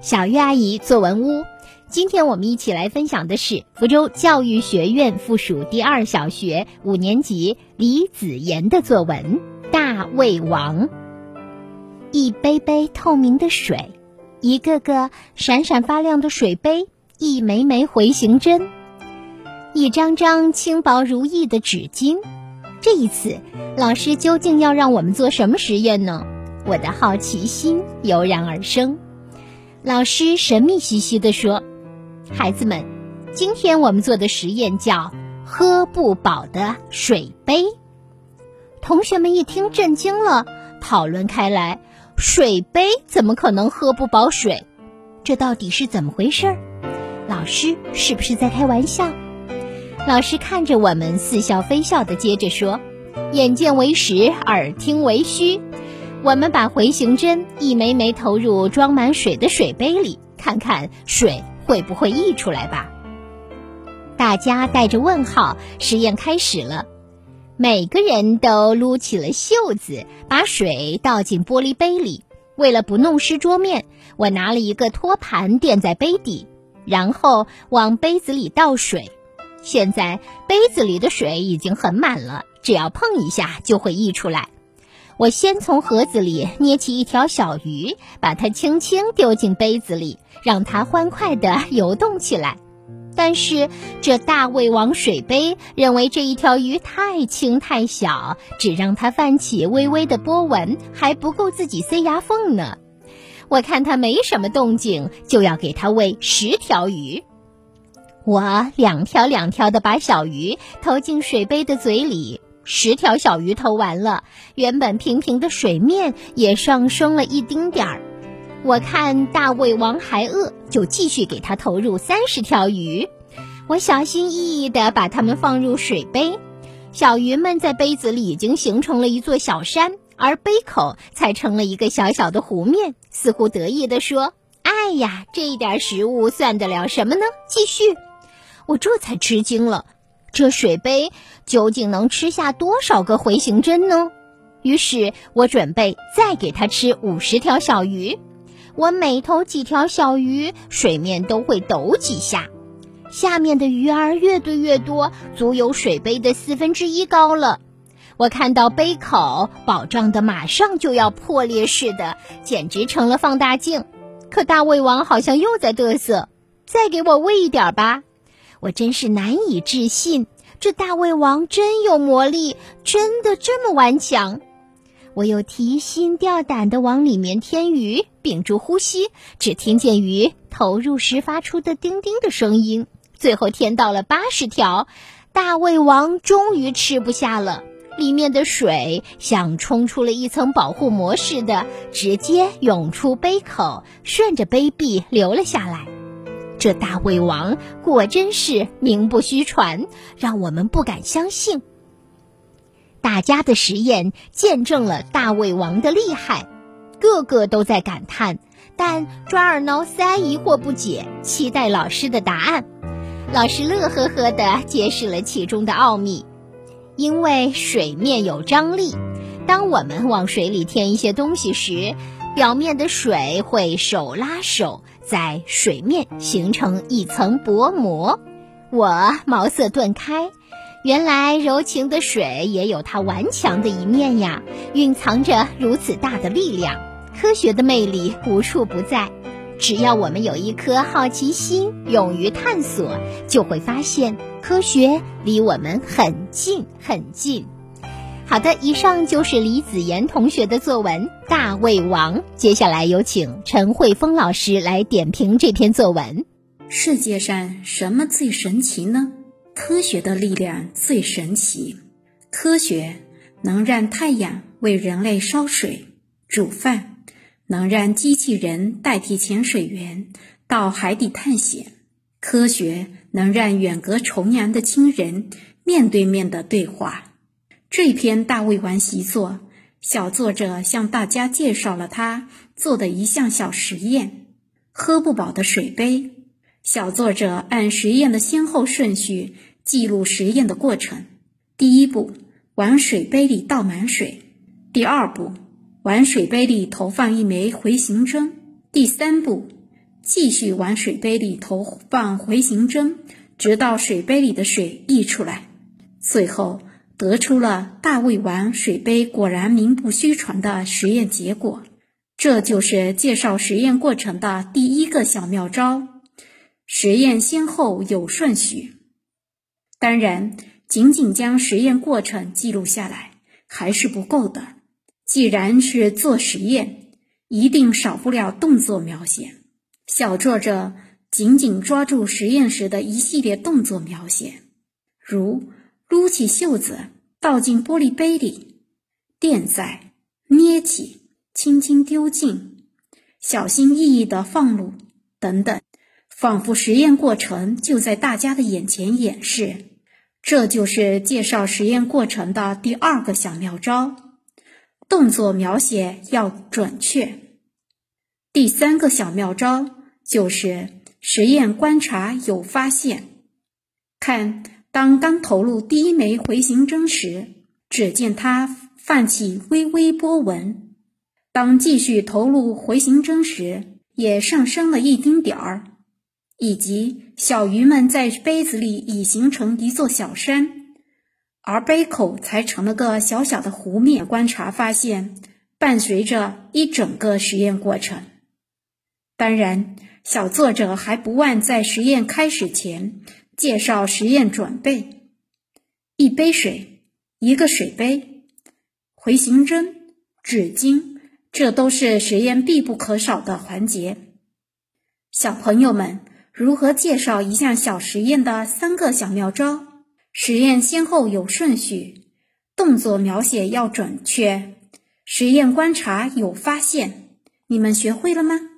小月阿姨作文屋，今天我们一起来分享的是福州教育学院附属第二小学五年级李子妍的作文《大胃王》。一杯杯透明的水，一个个闪闪发亮的水杯，一枚枚回形针，一张张轻薄如意的纸巾。这一次，老师究竟要让我们做什么实验呢？我的好奇心油然而生。老师神秘兮兮地说：“孩子们，今天我们做的实验叫‘喝不饱的水杯’。”同学们一听震惊了，讨论开来：“水杯怎么可能喝不饱水？这到底是怎么回事？老师是不是在开玩笑？”老师看着我们，似笑非笑的接着说：“眼见为实，耳听为虚。”我们把回形针一枚枚投入装满水的水杯里，看看水会不会溢出来吧。大家带着问号，实验开始了。每个人都撸起了袖子，把水倒进玻璃杯里。为了不弄湿桌面，我拿了一个托盘垫在杯底，然后往杯子里倒水。现在杯子里的水已经很满了，只要碰一下就会溢出来。我先从盒子里捏起一条小鱼，把它轻轻丢进杯子里，让它欢快地游动起来。但是这大胃王水杯认为这一条鱼太轻太小，只让它泛起微微的波纹，还不够自己塞牙缝呢。我看它没什么动静，就要给它喂十条鱼。我两条两条地把小鱼投进水杯的嘴里。十条小鱼投完了，原本平平的水面也上升了一丁点儿。我看大胃王还饿，就继续给他投入三十条鱼。我小心翼翼地把它们放入水杯，小鱼们在杯子里已经形成了一座小山，而杯口才成了一个小小的湖面，似乎得意地说：“哎呀，这一点食物算得了什么呢？”继续，我这才吃惊了。这水杯究竟能吃下多少个回形针呢？于是我准备再给它吃五十条小鱼。我每投几条小鱼，水面都会抖几下，下面的鱼儿越堆越多，足有水杯的四分之一高了。我看到杯口饱胀的马上就要破裂似的，简直成了放大镜。可大胃王好像又在嘚瑟：“再给我喂一点吧。”我真是难以置信，这大胃王真有魔力，真的这么顽强。我又提心吊胆地往里面添鱼，屏住呼吸，只听见鱼投入时发出的叮叮的声音。最后添到了八十条，大胃王终于吃不下了，里面的水像冲出了一层保护膜似的，直接涌出杯口，顺着杯壁流了下来。这大胃王果真是名不虚传，让我们不敢相信。大家的实验见证了大胃王的厉害，个个都在感叹，但抓耳挠腮，疑惑不解，期待老师的答案。老师乐呵呵地揭示了其中的奥秘：因为水面有张力，当我们往水里添一些东西时，表面的水会手拉手。在水面形成一层薄膜，我茅塞顿开，原来柔情的水也有它顽强的一面呀，蕴藏着如此大的力量。科学的魅力无处不在，只要我们有一颗好奇心，勇于探索，就会发现科学离我们很近很近。好的，以上就是李子妍同学的作文《大胃王》。接下来有请陈慧峰老师来点评这篇作文。世界上什么最神奇呢？科学的力量最神奇。科学能让太阳为人类烧水、煮饭，能让机器人代替潜水员到海底探险。科学能让远隔重洋的亲人面对面的对话。这篇大胃王习作，小作者向大家介绍了他做的一项小实验——喝不饱的水杯。小作者按实验的先后顺序记录实验的过程：第一步，往水杯里倒满水；第二步，往水杯里投放一枚回形针；第三步，继续往水杯里投放回形针，直到水杯里的水溢出来。最后得出了大胃王水杯果然名不虚传的实验结果。这就是介绍实验过程的第一个小妙招：实验先后有顺序。当然，仅仅将实验过程记录下来还是不够的。既然是做实验，一定少不了动作描写。小作者紧紧抓住实验时的一系列动作描写，如撸起袖子倒进玻璃杯里，垫在，捏起，轻轻丢进，小心翼翼地放入，等等，仿佛实验过程就在大家的眼前演示。这就是介绍实验过程的第二个小妙招：动作描写要准确。第三个小妙招就是实验观察有发现。看，当刚投入第一枚回形针时，只见它泛起微微波纹；当继续投入回形针时，也上升了一丁点儿。以及小鱼们在杯子里已形成一座小山，而杯口才成了个小小的湖面。观察发现，伴随着一整个实验过程。当然，小作者还不忘在实验开始前介绍实验准备：一杯水，一个水杯，回形针，纸巾，这都是实验必不可少的环节。小朋友们。如何介绍一项小实验的三个小妙招？实验先后有顺序，动作描写要准确，实验观察有发现。你们学会了吗？